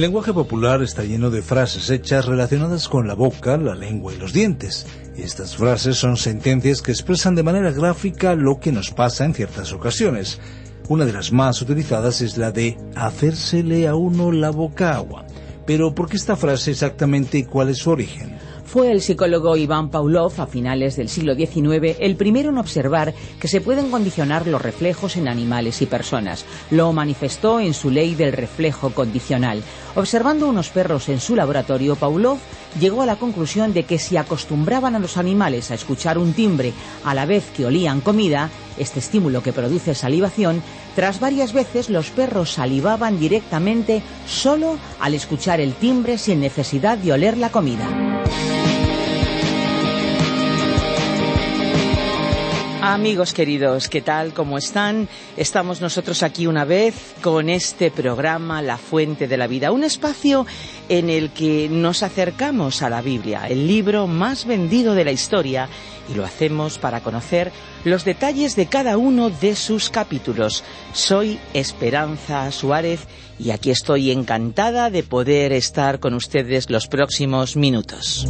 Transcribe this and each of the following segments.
El lenguaje popular está lleno de frases hechas relacionadas con la boca, la lengua y los dientes. Estas frases son sentencias que expresan de manera gráfica lo que nos pasa en ciertas ocasiones. Una de las más utilizadas es la de hacérsele a uno la boca agua. Pero ¿por qué esta frase exactamente y cuál es su origen? Fue el psicólogo Iván Pavlov a finales del siglo XIX el primero en observar que se pueden condicionar los reflejos en animales y personas. Lo manifestó en su ley del reflejo condicional. Observando unos perros en su laboratorio, Pavlov llegó a la conclusión de que si acostumbraban a los animales a escuchar un timbre a la vez que olían comida, este estímulo que produce salivación, tras varias veces los perros salivaban directamente solo al escuchar el timbre sin necesidad de oler la comida. Amigos queridos, ¿qué tal? ¿Cómo están? Estamos nosotros aquí una vez con este programa La Fuente de la Vida, un espacio en el que nos acercamos a la Biblia, el libro más vendido de la historia, y lo hacemos para conocer los detalles de cada uno de sus capítulos. Soy Esperanza Suárez y aquí estoy encantada de poder estar con ustedes los próximos minutos.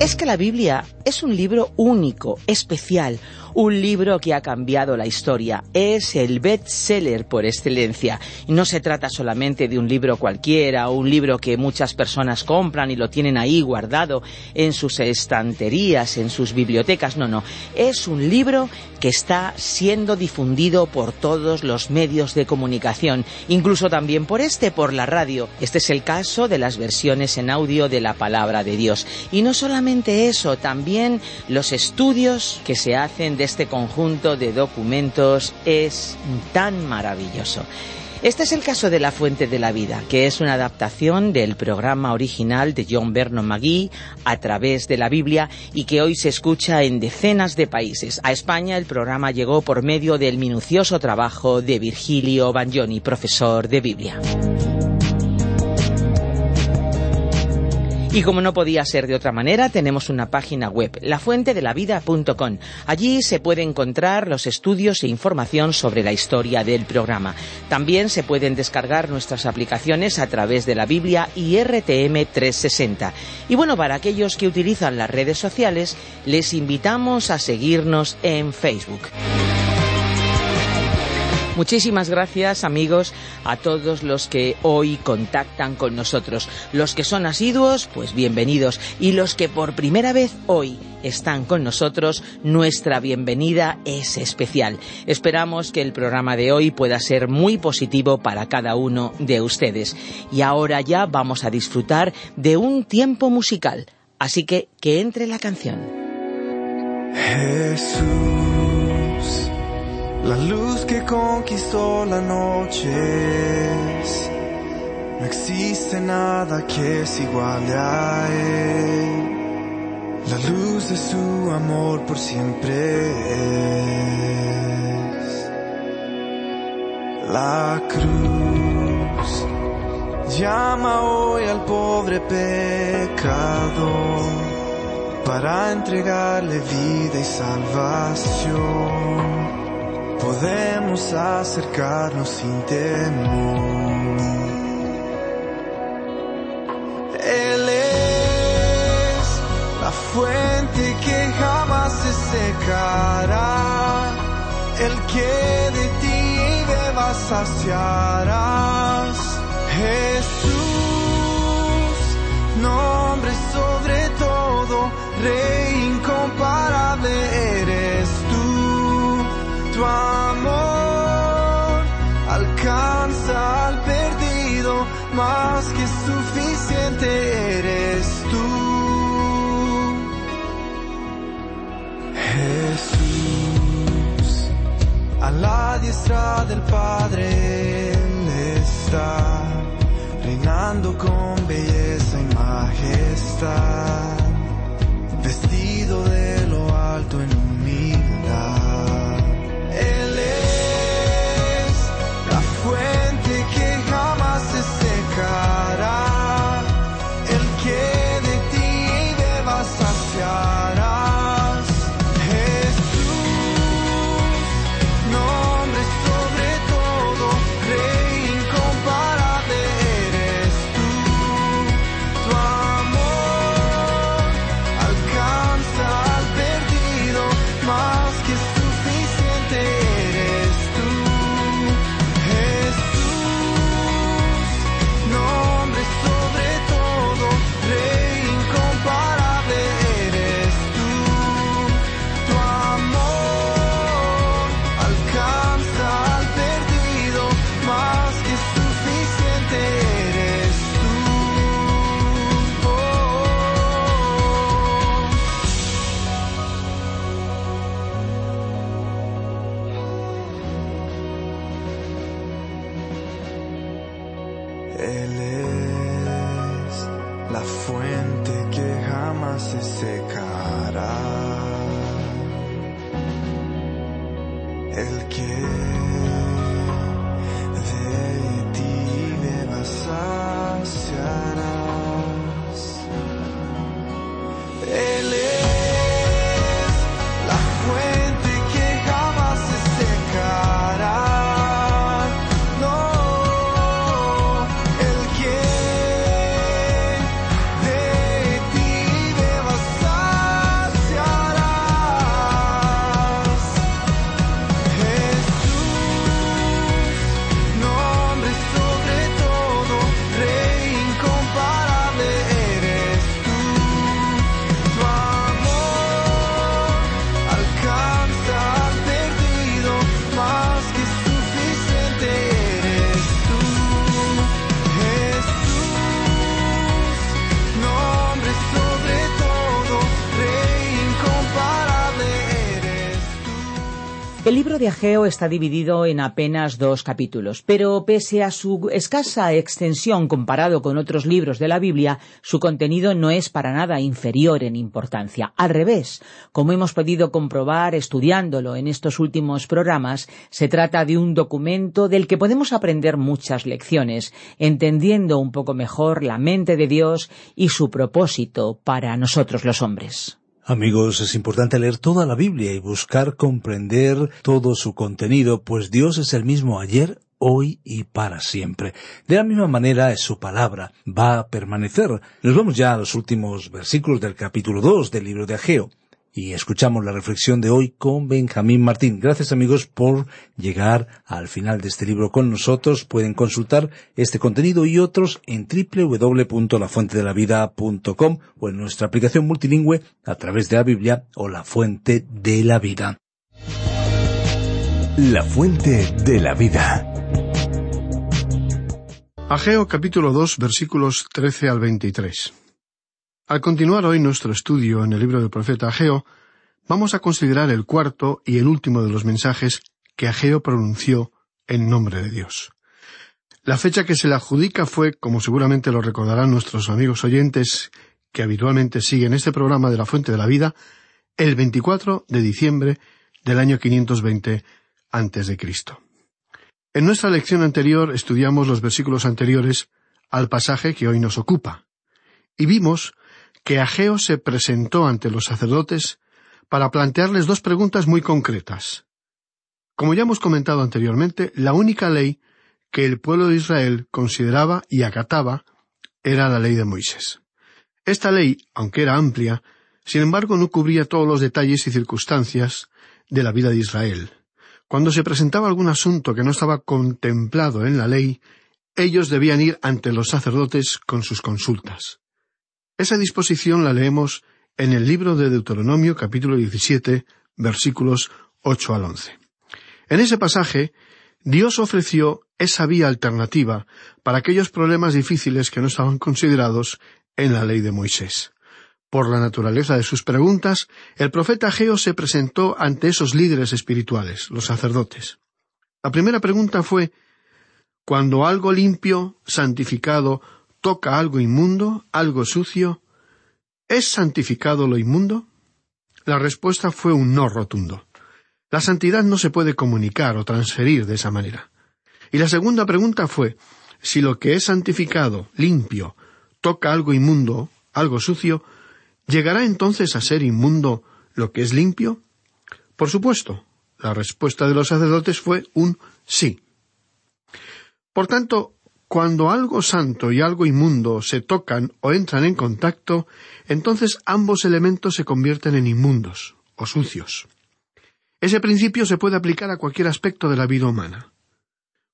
Es que la Biblia es un libro único, especial, un libro que ha cambiado la historia. Es el bestseller por excelencia. Y no se trata solamente de un libro cualquiera, un libro que muchas personas compran y lo tienen ahí guardado en sus estanterías, en sus bibliotecas. No, no. Es un libro que está siendo difundido por todos los medios de comunicación, incluso también por este, por la radio. Este es el caso de las versiones en audio de la palabra de Dios. Y no solamente eso, también los estudios que se hacen este conjunto de documentos es tan maravilloso. Este es el caso de La Fuente de la Vida, que es una adaptación del programa original de John Vernon McGee a través de la Biblia y que hoy se escucha en decenas de países. A España el programa llegó por medio del minucioso trabajo de Virgilio Bagnoni, profesor de Biblia. Y como no podía ser de otra manera, tenemos una página web, lafuentedelavida.com. Allí se puede encontrar los estudios e información sobre la historia del programa. También se pueden descargar nuestras aplicaciones a través de la Biblia y RTM 360. Y bueno, para aquellos que utilizan las redes sociales, les invitamos a seguirnos en Facebook. Muchísimas gracias amigos a todos los que hoy contactan con nosotros. Los que son asiduos, pues bienvenidos. Y los que por primera vez hoy están con nosotros, nuestra bienvenida es especial. Esperamos que el programa de hoy pueda ser muy positivo para cada uno de ustedes. Y ahora ya vamos a disfrutar de un tiempo musical. Así que que entre la canción. La luz que conquistó la noche. No existe nada que es igual a él. La luz de su amor por siempre es. La cruz llama hoy al pobre pecador para entregarle vida y salvación podemos acercarnos sin temor. Él es la fuente que jamás se secará, el que de ti bebas saciarás. Jesús, diestra del Padre está, reinando con belleza y majestad, El que El libro de Ageo está dividido en apenas dos capítulos, pero pese a su escasa extensión comparado con otros libros de la Biblia, su contenido no es para nada inferior en importancia. Al revés, como hemos podido comprobar estudiándolo en estos últimos programas, se trata de un documento del que podemos aprender muchas lecciones, entendiendo un poco mejor la mente de Dios y su propósito para nosotros los hombres. Amigos, es importante leer toda la Biblia y buscar comprender todo su contenido, pues Dios es el mismo ayer, hoy y para siempre. De la misma manera, su palabra va a permanecer. Nos vamos ya a los últimos versículos del capítulo 2 del libro de Ageo. Y escuchamos la reflexión de hoy con Benjamín Martín. Gracias amigos por llegar al final de este libro con nosotros. Pueden consultar este contenido y otros en www.lafuentedelavida.com o en nuestra aplicación multilingüe a través de la Biblia o la Fuente de la Vida. La fuente de la vida. Ageo capítulo 2 versículos 13 al 23. Al continuar hoy nuestro estudio en el libro del profeta Ageo, vamos a considerar el cuarto y el último de los mensajes que Ageo pronunció en nombre de Dios. La fecha que se le adjudica fue, como seguramente lo recordarán nuestros amigos oyentes que habitualmente siguen este programa de la Fuente de la Vida, el 24 de diciembre del año 520 antes de Cristo. En nuestra lección anterior estudiamos los versículos anteriores al pasaje que hoy nos ocupa, y vimos que Ageo se presentó ante los sacerdotes para plantearles dos preguntas muy concretas. Como ya hemos comentado anteriormente, la única ley que el pueblo de Israel consideraba y acataba era la ley de Moisés. Esta ley, aunque era amplia, sin embargo no cubría todos los detalles y circunstancias de la vida de Israel. Cuando se presentaba algún asunto que no estaba contemplado en la ley, ellos debían ir ante los sacerdotes con sus consultas. Esa disposición la leemos en el libro de Deuteronomio capítulo 17 versículos 8 al 11. En ese pasaje, Dios ofreció esa vía alternativa para aquellos problemas difíciles que no estaban considerados en la ley de Moisés. Por la naturaleza de sus preguntas, el profeta Ageo se presentó ante esos líderes espirituales, los sacerdotes. La primera pregunta fue cuando algo limpio, santificado, toca algo inmundo, algo sucio, ¿es santificado lo inmundo? La respuesta fue un no rotundo. La santidad no se puede comunicar o transferir de esa manera. Y la segunda pregunta fue si lo que es santificado, limpio, toca algo inmundo, algo sucio, ¿llegará entonces a ser inmundo lo que es limpio? Por supuesto, la respuesta de los sacerdotes fue un sí. Por tanto, cuando algo santo y algo inmundo se tocan o entran en contacto, entonces ambos elementos se convierten en inmundos o sucios. Ese principio se puede aplicar a cualquier aspecto de la vida humana.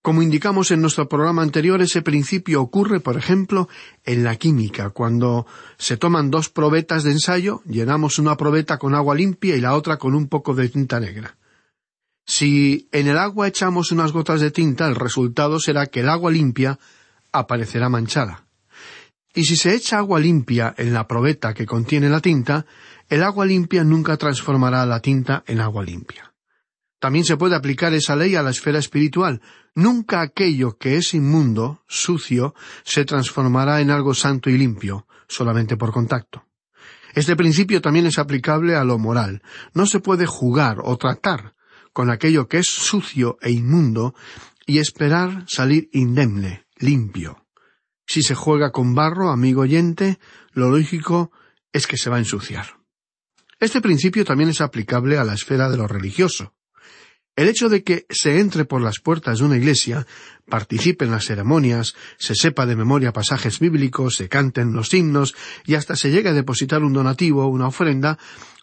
Como indicamos en nuestro programa anterior, ese principio ocurre, por ejemplo, en la química. Cuando se toman dos probetas de ensayo, llenamos una probeta con agua limpia y la otra con un poco de tinta negra. Si en el agua echamos unas gotas de tinta, el resultado será que el agua limpia aparecerá manchada. Y si se echa agua limpia en la probeta que contiene la tinta, el agua limpia nunca transformará la tinta en agua limpia. También se puede aplicar esa ley a la esfera espiritual. Nunca aquello que es inmundo, sucio, se transformará en algo santo y limpio, solamente por contacto. Este principio también es aplicable a lo moral. No se puede jugar o tratar con aquello que es sucio e inmundo y esperar salir indemne, limpio. Si se juega con barro, amigo oyente, lo lógico es que se va a ensuciar. Este principio también es aplicable a la esfera de lo religioso. El hecho de que se entre por las puertas de una iglesia, participe en las ceremonias, se sepa de memoria pasajes bíblicos, se canten los himnos y hasta se llegue a depositar un donativo o una ofrenda,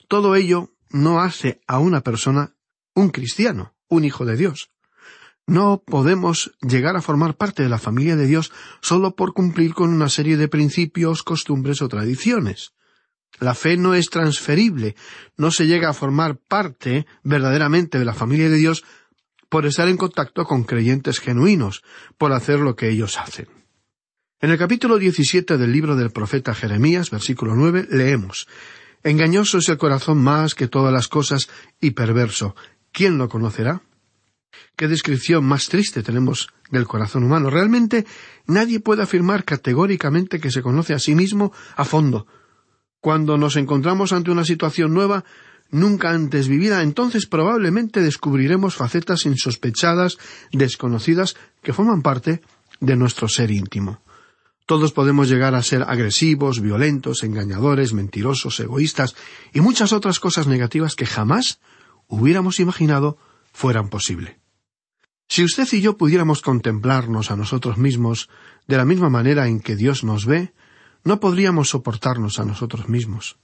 todo ello no hace a una persona un cristiano, un hijo de Dios. No podemos llegar a formar parte de la familia de Dios solo por cumplir con una serie de principios, costumbres o tradiciones. La fe no es transferible, no se llega a formar parte verdaderamente de la familia de Dios por estar en contacto con creyentes genuinos, por hacer lo que ellos hacen. En el capítulo 17 del libro del profeta Jeremías, versículo 9, leemos Engañoso es el corazón más que todas las cosas y perverso. ¿Quién lo conocerá? Qué descripción más triste tenemos del corazón humano. Realmente nadie puede afirmar categóricamente que se conoce a sí mismo a fondo. Cuando nos encontramos ante una situación nueva, nunca antes vivida, entonces probablemente descubriremos facetas insospechadas, desconocidas, que forman parte de nuestro ser íntimo. Todos podemos llegar a ser agresivos, violentos, engañadores, mentirosos, egoístas y muchas otras cosas negativas que jamás hubiéramos imaginado fueran posible. Si usted y yo pudiéramos contemplarnos a nosotros mismos de la misma manera en que Dios nos ve, no podríamos soportarnos a nosotros mismos.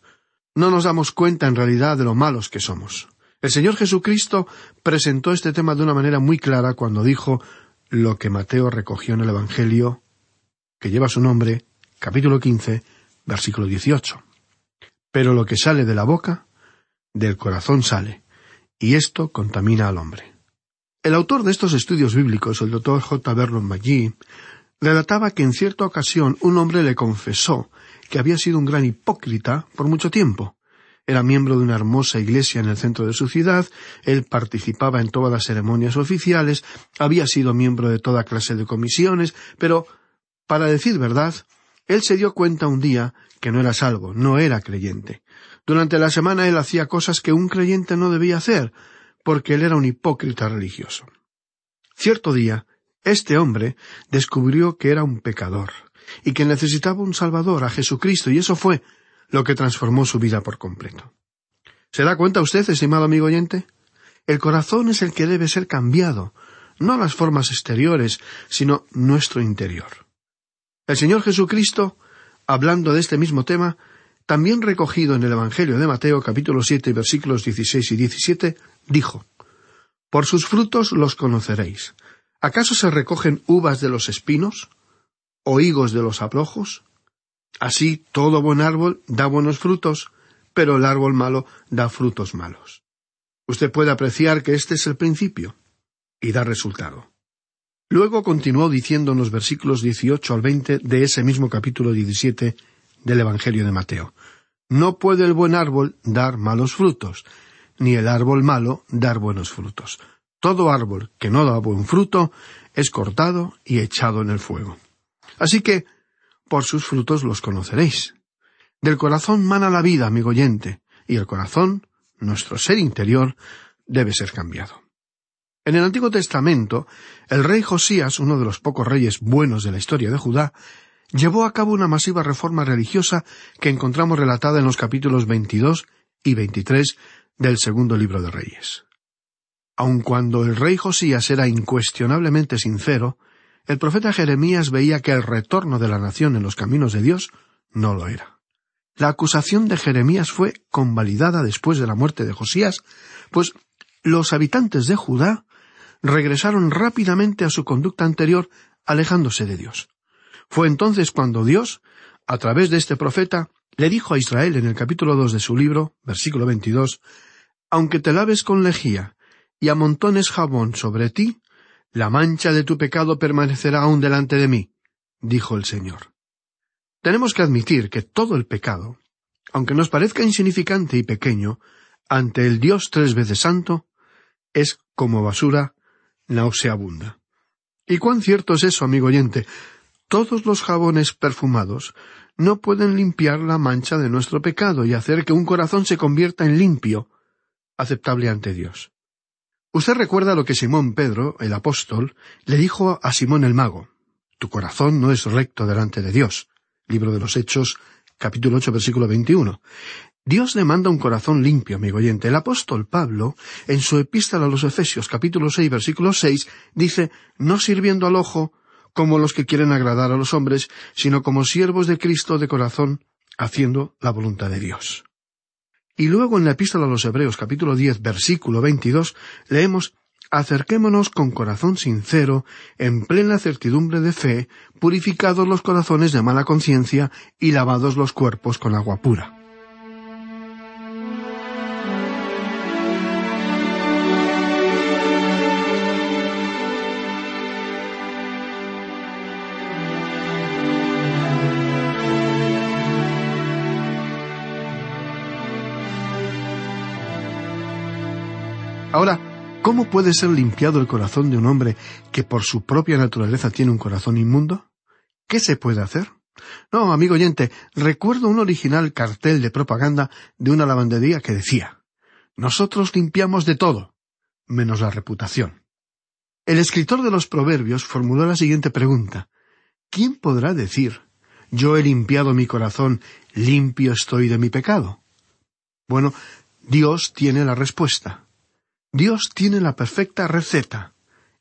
No nos damos cuenta en realidad de lo malos que somos. El Señor Jesucristo presentó este tema de una manera muy clara cuando dijo lo que Mateo recogió en el Evangelio, que lleva su nombre, capítulo quince, versículo dieciocho. Pero lo que sale de la boca, del corazón sale, y esto contamina al hombre. El autor de estos estudios bíblicos, el doctor J. Vernon McGee, relataba que en cierta ocasión un hombre le confesó que había sido un gran hipócrita por mucho tiempo. Era miembro de una hermosa iglesia en el centro de su ciudad, él participaba en todas las ceremonias oficiales, había sido miembro de toda clase de comisiones, pero, para decir verdad, él se dio cuenta un día que no era salvo, no era creyente. Durante la semana él hacía cosas que un creyente no debía hacer, porque él era un hipócrita religioso. Cierto día, este hombre descubrió que era un pecador, y que necesitaba un Salvador, a Jesucristo, y eso fue lo que transformó su vida por completo. ¿Se da cuenta usted, estimado amigo oyente? El corazón es el que debe ser cambiado, no las formas exteriores, sino nuestro interior. El Señor Jesucristo, hablando de este mismo tema, también recogido en el Evangelio de Mateo capítulo siete versículos dieciséis y diecisiete, dijo Por sus frutos los conoceréis. ¿Acaso se recogen uvas de los espinos? ¿O higos de los abrojos? Así todo buen árbol da buenos frutos, pero el árbol malo da frutos malos. Usted puede apreciar que este es el principio, y da resultado. Luego continuó diciendo en los versículos dieciocho al veinte de ese mismo capítulo diecisiete del Evangelio de Mateo. No puede el buen árbol dar malos frutos, ni el árbol malo dar buenos frutos. Todo árbol que no da buen fruto es cortado y echado en el fuego. Así que, por sus frutos los conoceréis. Del corazón mana la vida, amigo oyente, y el corazón, nuestro ser interior, debe ser cambiado. En el Antiguo Testamento, el rey Josías, uno de los pocos reyes buenos de la historia de Judá, llevó a cabo una masiva reforma religiosa que encontramos relatada en los capítulos 22 y 23 del segundo libro de Reyes. Aun cuando el rey Josías era incuestionablemente sincero, el profeta Jeremías veía que el retorno de la nación en los caminos de Dios no lo era. La acusación de Jeremías fue convalidada después de la muerte de Josías, pues los habitantes de Judá regresaron rápidamente a su conducta anterior, alejándose de Dios. Fue entonces cuando Dios, a través de este profeta, le dijo a Israel en el capítulo dos de su libro, versículo veintidós, Aunque te laves con lejía y amontones jabón sobre ti, la mancha de tu pecado permanecerá aún delante de mí, dijo el Señor. Tenemos que admitir que todo el pecado, aunque nos parezca insignificante y pequeño, ante el Dios tres veces santo, es como basura nauseabunda. ¿Y cuán cierto es eso, amigo oyente? Todos los jabones perfumados no pueden limpiar la mancha de nuestro pecado y hacer que un corazón se convierta en limpio, aceptable ante Dios. Usted recuerda lo que Simón Pedro, el apóstol, le dijo a Simón el mago. Tu corazón no es recto delante de Dios. Libro de los Hechos, capítulo ocho, versículo veintiuno. Dios demanda un corazón limpio, amigo oyente. El apóstol Pablo, en su epístola a los Efesios capítulo seis, versículo seis, dice, no sirviendo al ojo como los que quieren agradar a los hombres, sino como siervos de Cristo de corazón, haciendo la voluntad de Dios. Y luego en la epístola a los Hebreos capítulo diez, versículo veintidós, leemos Acerquémonos con corazón sincero, en plena certidumbre de fe, purificados los corazones de mala conciencia y lavados los cuerpos con agua pura. ¿Cómo puede ser limpiado el corazón de un hombre que por su propia naturaleza tiene un corazón inmundo? ¿Qué se puede hacer? No, amigo oyente, recuerdo un original cartel de propaganda de una lavandería que decía Nosotros limpiamos de todo, menos la reputación. El escritor de los Proverbios formuló la siguiente pregunta ¿Quién podrá decir Yo he limpiado mi corazón, limpio estoy de mi pecado? Bueno, Dios tiene la respuesta. Dios tiene la perfecta receta.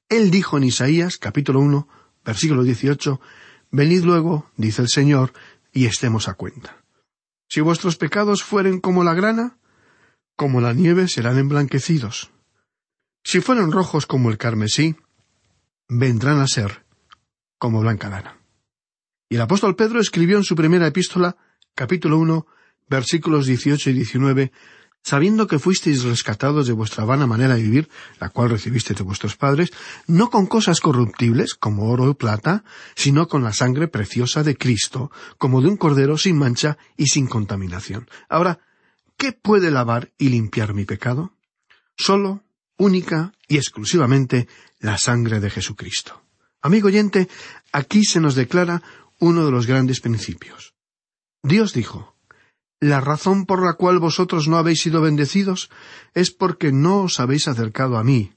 Él dijo en Isaías capítulo 1, versículo 18, Venid luego, dice el Señor, y estemos a cuenta. Si vuestros pecados fueren como la grana, como la nieve serán emblanquecidos. Si fueren rojos como el carmesí, vendrán a ser como blanca lana. Y el apóstol Pedro escribió en su primera epístola, capítulo 1, versículos 18 y 19, sabiendo que fuisteis rescatados de vuestra vana manera de vivir, la cual recibisteis de vuestros padres, no con cosas corruptibles, como oro o plata, sino con la sangre preciosa de Cristo, como de un cordero sin mancha y sin contaminación. Ahora, ¿qué puede lavar y limpiar mi pecado? Solo, única y exclusivamente la sangre de Jesucristo. Amigo oyente, aquí se nos declara uno de los grandes principios. Dios dijo, la razón por la cual vosotros no habéis sido bendecidos es porque no os habéis acercado a mí.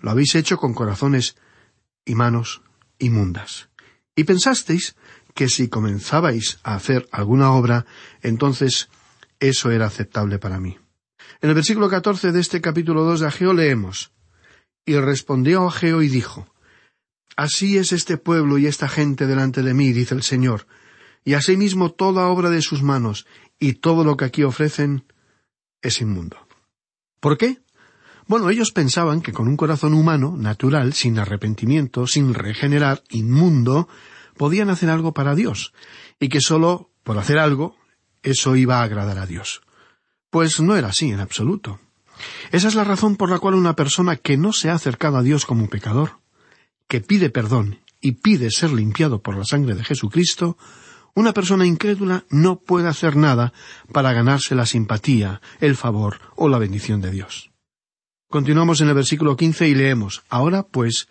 Lo habéis hecho con corazones y manos inmundas. Y pensasteis que si comenzabais a hacer alguna obra, entonces eso era aceptable para mí. En el versículo catorce de este capítulo dos de Ageo leemos Y respondió Ageo y dijo Así es este pueblo y esta gente delante de mí, dice el Señor, y asimismo toda obra de sus manos, y todo lo que aquí ofrecen es inmundo. ¿Por qué? Bueno, ellos pensaban que con un corazón humano, natural, sin arrepentimiento, sin regenerar, inmundo, podían hacer algo para Dios, y que sólo por hacer algo, eso iba a agradar a Dios. Pues no era así en absoluto. Esa es la razón por la cual una persona que no se ha acercado a Dios como pecador, que pide perdón y pide ser limpiado por la sangre de Jesucristo, una persona incrédula no puede hacer nada para ganarse la simpatía, el favor o la bendición de Dios. Continuamos en el versículo quince y leemos Ahora, pues,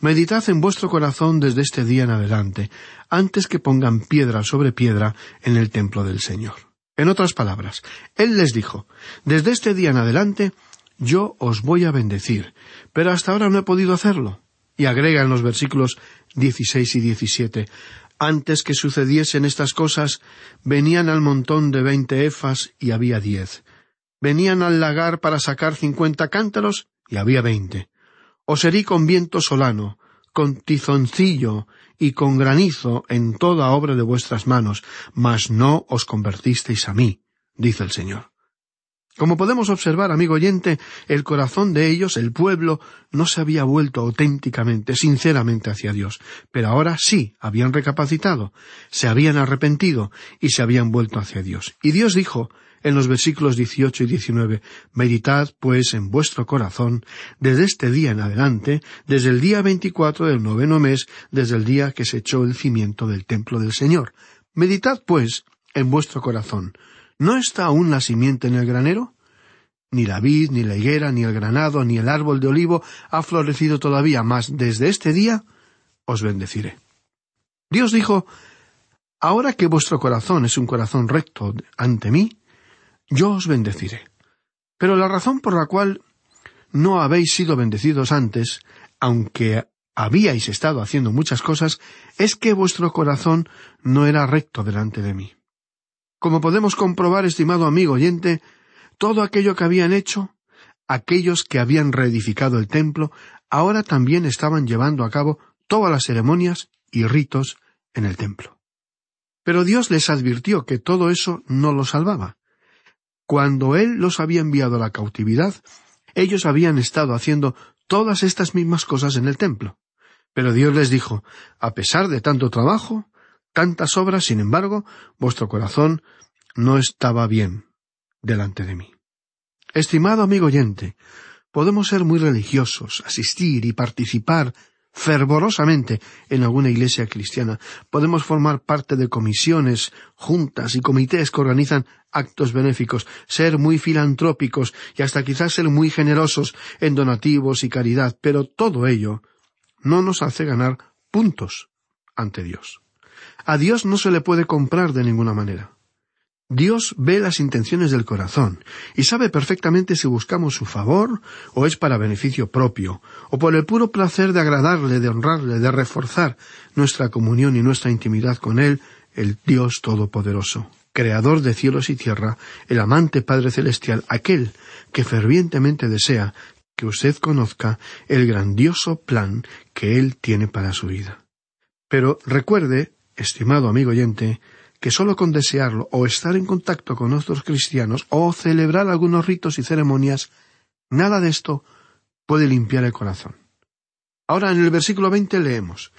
meditad en vuestro corazón desde este día en adelante, antes que pongan piedra sobre piedra en el templo del Señor. En otras palabras, Él les dijo Desde este día en adelante yo os voy a bendecir, pero hasta ahora no he podido hacerlo. Y agrega en los versículos dieciséis y diecisiete Antes que sucediesen estas cosas, venían al montón de veinte efas y había diez venían al lagar para sacar cincuenta cántaros y había veinte. Os herí con viento solano, con tizoncillo y con granizo en toda obra de vuestras manos, mas no os convertisteis a mí, dice el Señor. Como podemos observar, amigo oyente, el corazón de ellos, el pueblo, no se había vuelto auténticamente, sinceramente hacia Dios, pero ahora sí habían recapacitado, se habían arrepentido y se habían vuelto hacia Dios. Y Dios dijo en los versículos 18 y 19, Meditad, pues, en vuestro corazón, desde este día en adelante, desde el día veinticuatro del noveno mes, desde el día que se echó el cimiento del templo del Señor. Meditad, pues, en vuestro corazón. ¿No está aún la simiente en el granero? Ni la vid, ni la higuera, ni el granado, ni el árbol de olivo ha florecido todavía, mas desde este día os bendeciré. Dios dijo, Ahora que vuestro corazón es un corazón recto ante mí, yo os bendeciré. Pero la razón por la cual no habéis sido bendecidos antes, aunque habíais estado haciendo muchas cosas, es que vuestro corazón no era recto delante de mí. Como podemos comprobar, estimado amigo oyente, todo aquello que habían hecho, aquellos que habían reedificado el templo, ahora también estaban llevando a cabo todas las ceremonias y ritos en el templo. Pero Dios les advirtió que todo eso no los salvaba. Cuando Él los había enviado a la cautividad, ellos habían estado haciendo todas estas mismas cosas en el templo. Pero Dios les dijo, a pesar de tanto trabajo, tantas obras, sin embargo, vuestro corazón no estaba bien delante de mí. Estimado amigo oyente, podemos ser muy religiosos, asistir y participar fervorosamente en alguna iglesia cristiana. Podemos formar parte de comisiones, juntas y comités que organizan actos benéficos, ser muy filantrópicos y hasta quizás ser muy generosos en donativos y caridad, pero todo ello no nos hace ganar puntos ante Dios. A Dios no se le puede comprar de ninguna manera. Dios ve las intenciones del corazón y sabe perfectamente si buscamos su favor o es para beneficio propio, o por el puro placer de agradarle, de honrarle, de reforzar nuestra comunión y nuestra intimidad con Él, el Dios Todopoderoso, Creador de cielos y tierra, el amante Padre Celestial, aquel que fervientemente desea que usted conozca el grandioso plan que Él tiene para su vida. Pero recuerde, estimado amigo oyente, que sólo con desearlo o estar en contacto con otros cristianos o celebrar algunos ritos y ceremonias, nada de esto puede limpiar el corazón. Ahora en el versículo veinte leemos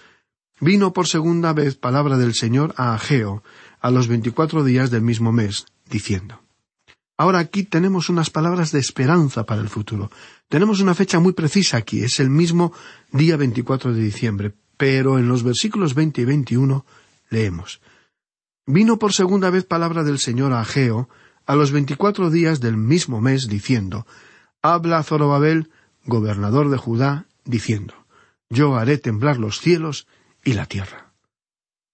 Vino por segunda vez palabra del Señor a Ageo a los veinticuatro días del mismo mes, diciendo Ahora aquí tenemos unas palabras de esperanza para el futuro. Tenemos una fecha muy precisa aquí, es el mismo día veinticuatro de diciembre, pero en los versículos veinte y veintiuno leemos Vino por segunda vez palabra del Señor a Ageo a los veinticuatro días del mismo mes, diciendo, Habla Zorobabel, gobernador de Judá, diciendo, Yo haré temblar los cielos y la tierra.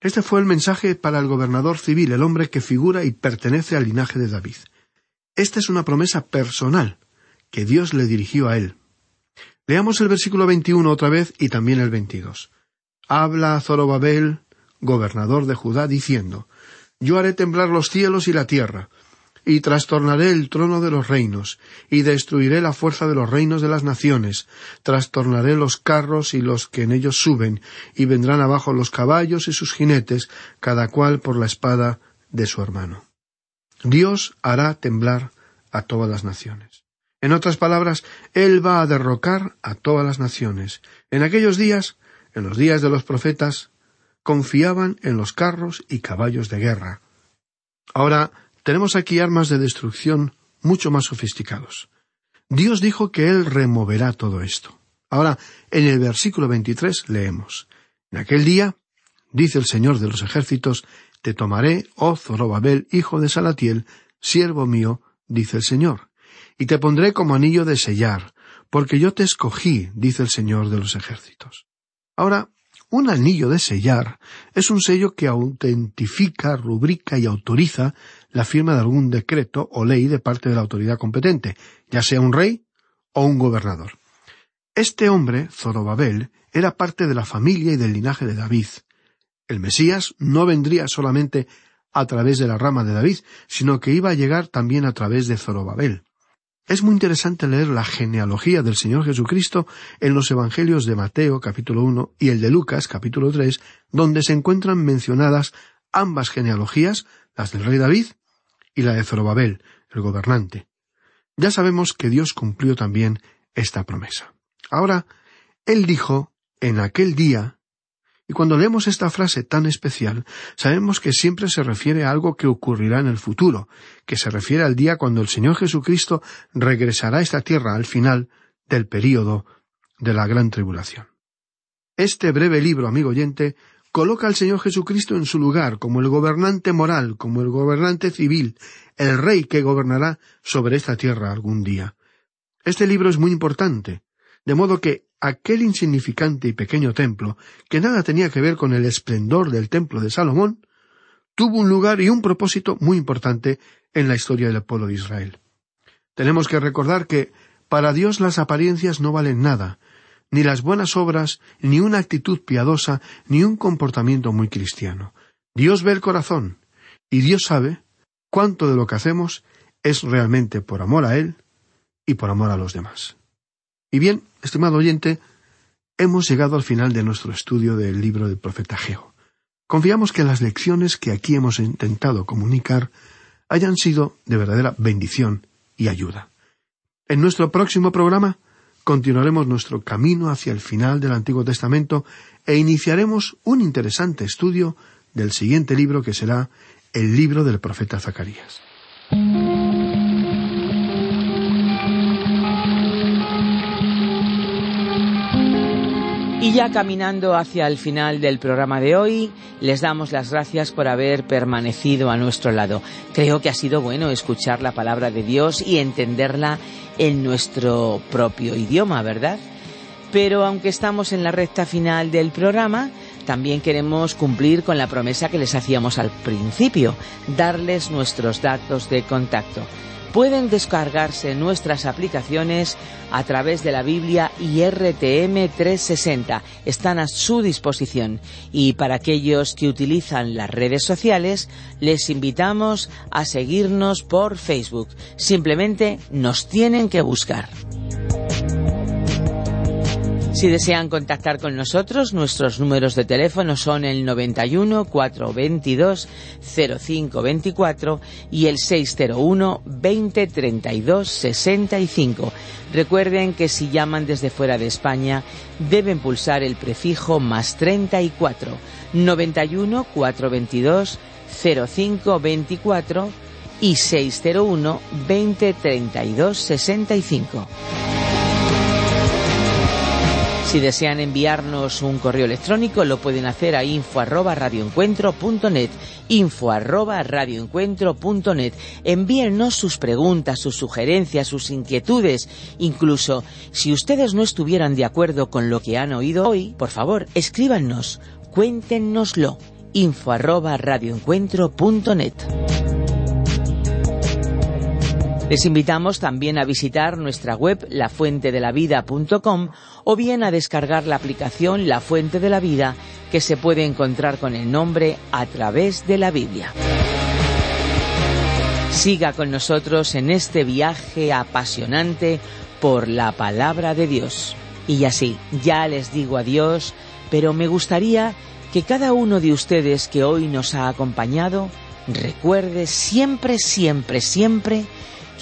Este fue el mensaje para el gobernador civil, el hombre que figura y pertenece al linaje de David. Esta es una promesa personal que Dios le dirigió a él. Leamos el versículo veintiuno otra vez y también el veintidós. Habla Zorobabel, gobernador de Judá, diciendo, yo haré temblar los cielos y la tierra, y trastornaré el trono de los reinos, y destruiré la fuerza de los reinos de las naciones, trastornaré los carros y los que en ellos suben, y vendrán abajo los caballos y sus jinetes, cada cual por la espada de su hermano. Dios hará temblar a todas las naciones. En otras palabras, Él va a derrocar a todas las naciones. En aquellos días, en los días de los profetas, confiaban en los carros y caballos de guerra. Ahora tenemos aquí armas de destrucción mucho más sofisticados. Dios dijo que Él removerá todo esto. Ahora, en el versículo 23 leemos, En aquel día, dice el Señor de los ejércitos, te tomaré, oh Zorobabel, hijo de Salatiel, siervo mío, dice el Señor, y te pondré como anillo de sellar, porque yo te escogí, dice el Señor de los ejércitos. Ahora, un anillo de sellar es un sello que autentifica, rubrica y autoriza la firma de algún decreto o ley de parte de la autoridad competente, ya sea un rey o un gobernador. Este hombre, Zorobabel, era parte de la familia y del linaje de David. El Mesías no vendría solamente a través de la rama de David, sino que iba a llegar también a través de Zorobabel. Es muy interesante leer la genealogía del Señor Jesucristo en los Evangelios de Mateo capítulo 1 y el de Lucas capítulo 3, donde se encuentran mencionadas ambas genealogías, las del rey David y la de Zorobabel, el gobernante. Ya sabemos que Dios cumplió también esta promesa. Ahora, Él dijo, en aquel día, y cuando leemos esta frase tan especial, sabemos que siempre se refiere a algo que ocurrirá en el futuro, que se refiere al día cuando el Señor Jesucristo regresará a esta tierra al final del período de la gran tribulación. Este breve libro, amigo oyente, coloca al Señor Jesucristo en su lugar como el gobernante moral, como el gobernante civil, el rey que gobernará sobre esta tierra algún día. Este libro es muy importante, de modo que aquel insignificante y pequeño templo, que nada tenía que ver con el esplendor del templo de Salomón, tuvo un lugar y un propósito muy importante en la historia del pueblo de Israel. Tenemos que recordar que para Dios las apariencias no valen nada, ni las buenas obras, ni una actitud piadosa, ni un comportamiento muy cristiano. Dios ve el corazón, y Dios sabe cuánto de lo que hacemos es realmente por amor a Él y por amor a los demás. Y bien, estimado oyente, hemos llegado al final de nuestro estudio del libro del profeta Geo. Confiamos que las lecciones que aquí hemos intentado comunicar hayan sido de verdadera bendición y ayuda. En nuestro próximo programa continuaremos nuestro camino hacia el final del Antiguo Testamento e iniciaremos un interesante estudio del siguiente libro que será el libro del profeta Zacarías. Y ya caminando hacia el final del programa de hoy, les damos las gracias por haber permanecido a nuestro lado. Creo que ha sido bueno escuchar la palabra de Dios y entenderla en nuestro propio idioma, ¿verdad? Pero aunque estamos en la recta final del programa, también queremos cumplir con la promesa que les hacíamos al principio, darles nuestros datos de contacto pueden descargarse nuestras aplicaciones a través de la Biblia IRTM 360. Están a su disposición. Y para aquellos que utilizan las redes sociales, les invitamos a seguirnos por Facebook. Simplemente nos tienen que buscar. Si desean contactar con nosotros, nuestros números de teléfono son el 91 422 0524 y el 601 20 32 65. Recuerden que si llaman desde fuera de España deben pulsar el prefijo más 34 91 422 0524 y 601 20 32 65. Si desean enviarnos un correo electrónico, lo pueden hacer a info arroba radioencuentro.net. Envíennos sus preguntas, sus sugerencias, sus inquietudes. Incluso, si ustedes no estuvieran de acuerdo con lo que han oído hoy, por favor, escríbanos, cuéntenoslo, info. Les invitamos también a visitar nuestra web lafuentedelavida.com o bien a descargar la aplicación La Fuente de la Vida que se puede encontrar con el nombre a través de la Biblia. Siga con nosotros en este viaje apasionante por la palabra de Dios. Y así, ya les digo adiós, pero me gustaría que cada uno de ustedes que hoy nos ha acompañado recuerde siempre, siempre, siempre